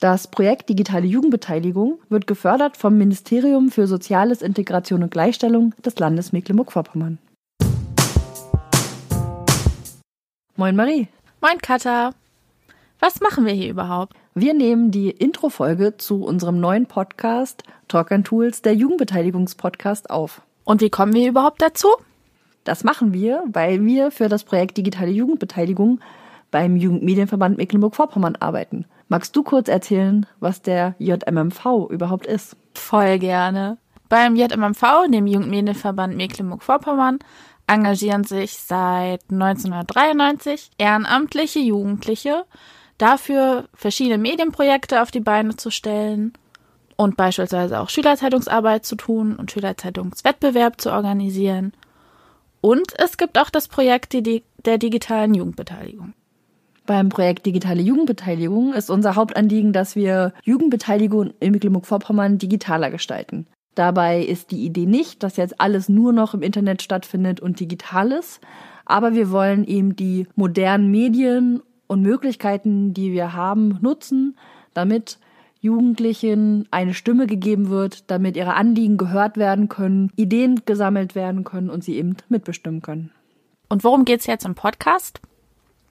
Das Projekt Digitale Jugendbeteiligung wird gefördert vom Ministerium für Soziales, Integration und Gleichstellung des Landes Mecklenburg-Vorpommern. Moin Marie. Moin Katha. Was machen wir hier überhaupt? Wir nehmen die Introfolge zu unserem neuen Podcast Talk and Tools, der Jugendbeteiligungspodcast auf. Und wie kommen wir überhaupt dazu? Das machen wir, weil wir für das Projekt Digitale Jugendbeteiligung beim Jugendmedienverband Mecklenburg-Vorpommern arbeiten. Magst du kurz erzählen, was der JMMV überhaupt ist? Voll gerne. Beim JMMV, dem Jugendmedienverband Mecklenburg-Vorpommern, engagieren sich seit 1993 ehrenamtliche Jugendliche dafür, verschiedene Medienprojekte auf die Beine zu stellen und beispielsweise auch Schülerzeitungsarbeit zu tun und Schülerzeitungswettbewerb zu organisieren. Und es gibt auch das Projekt der digitalen Jugendbeteiligung. Beim Projekt Digitale Jugendbeteiligung ist unser Hauptanliegen, dass wir Jugendbeteiligung in Mecklenburg-Vorpommern digitaler gestalten. Dabei ist die Idee nicht, dass jetzt alles nur noch im Internet stattfindet und digital ist, aber wir wollen eben die modernen Medien und Möglichkeiten, die wir haben, nutzen, damit Jugendlichen eine Stimme gegeben wird, damit ihre Anliegen gehört werden können, Ideen gesammelt werden können und sie eben mitbestimmen können. Und worum geht es jetzt im Podcast?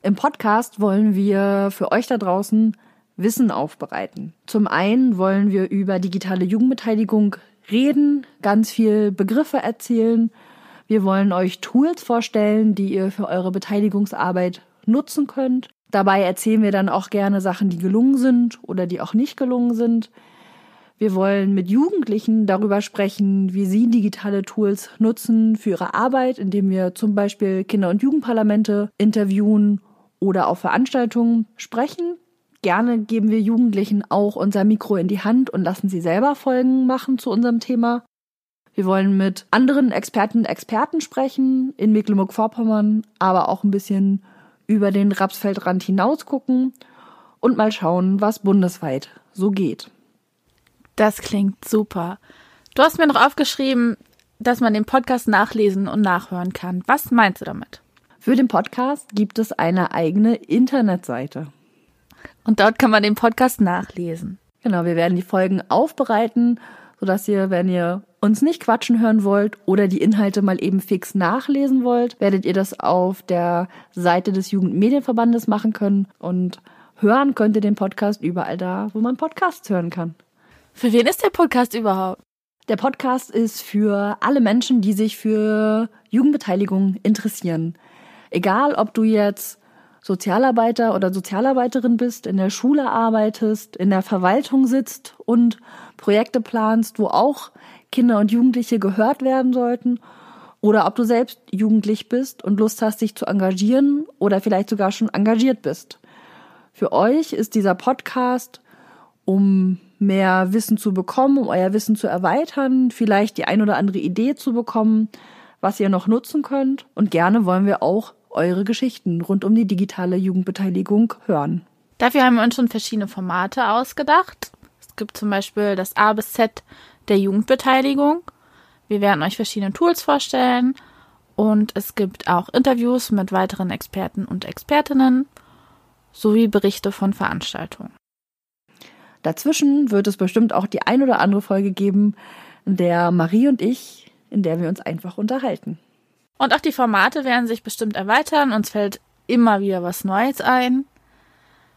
Im Podcast wollen wir für euch da draußen Wissen aufbereiten. Zum einen wollen wir über digitale Jugendbeteiligung reden, ganz viel Begriffe erzählen. Wir wollen euch Tools vorstellen, die ihr für eure Beteiligungsarbeit nutzen könnt. Dabei erzählen wir dann auch gerne Sachen, die gelungen sind oder die auch nicht gelungen sind. Wir wollen mit Jugendlichen darüber sprechen, wie sie digitale Tools nutzen für ihre Arbeit, indem wir zum Beispiel Kinder- und Jugendparlamente interviewen oder auf Veranstaltungen sprechen. Gerne geben wir Jugendlichen auch unser Mikro in die Hand und lassen sie selber Folgen machen zu unserem Thema. Wir wollen mit anderen Experten und Experten sprechen in Mecklenburg-Vorpommern, aber auch ein bisschen über den Rapsfeldrand hinaus gucken und mal schauen, was bundesweit so geht. Das klingt super. Du hast mir noch aufgeschrieben, dass man den Podcast nachlesen und nachhören kann. Was meinst du damit? Für den Podcast gibt es eine eigene Internetseite. Und dort kann man den Podcast nachlesen. Genau, wir werden die Folgen aufbereiten, sodass ihr, wenn ihr uns nicht quatschen hören wollt oder die Inhalte mal eben fix nachlesen wollt, werdet ihr das auf der Seite des Jugendmedienverbandes machen können und hören könnt ihr den Podcast überall da, wo man Podcasts hören kann. Für wen ist der Podcast überhaupt? Der Podcast ist für alle Menschen, die sich für Jugendbeteiligung interessieren. Egal, ob du jetzt Sozialarbeiter oder Sozialarbeiterin bist, in der Schule arbeitest, in der Verwaltung sitzt und Projekte planst, wo auch Kinder und Jugendliche gehört werden sollten, oder ob du selbst jugendlich bist und Lust hast, dich zu engagieren oder vielleicht sogar schon engagiert bist. Für euch ist dieser Podcast, um mehr Wissen zu bekommen, um euer Wissen zu erweitern, vielleicht die ein oder andere Idee zu bekommen, was ihr noch nutzen könnt. Und gerne wollen wir auch eure Geschichten rund um die digitale Jugendbeteiligung hören. Dafür haben wir uns schon verschiedene Formate ausgedacht. Es gibt zum Beispiel das A bis Z der Jugendbeteiligung. Wir werden euch verschiedene Tools vorstellen und es gibt auch Interviews mit weiteren Experten und Expertinnen sowie Berichte von Veranstaltungen. Dazwischen wird es bestimmt auch die ein oder andere Folge geben, in der Marie und ich, in der wir uns einfach unterhalten. Und auch die Formate werden sich bestimmt erweitern. Uns fällt immer wieder was Neues ein.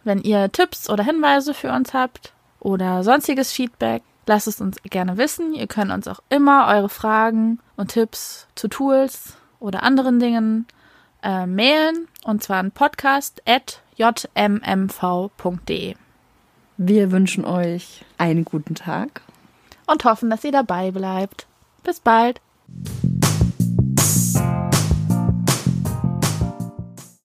Wenn ihr Tipps oder Hinweise für uns habt oder sonstiges Feedback, lasst es uns gerne wissen. Ihr könnt uns auch immer eure Fragen und Tipps zu Tools oder anderen Dingen äh, mailen und zwar an podcast.jmmv.de. Wir wünschen euch einen guten Tag und hoffen, dass ihr dabei bleibt. Bis bald.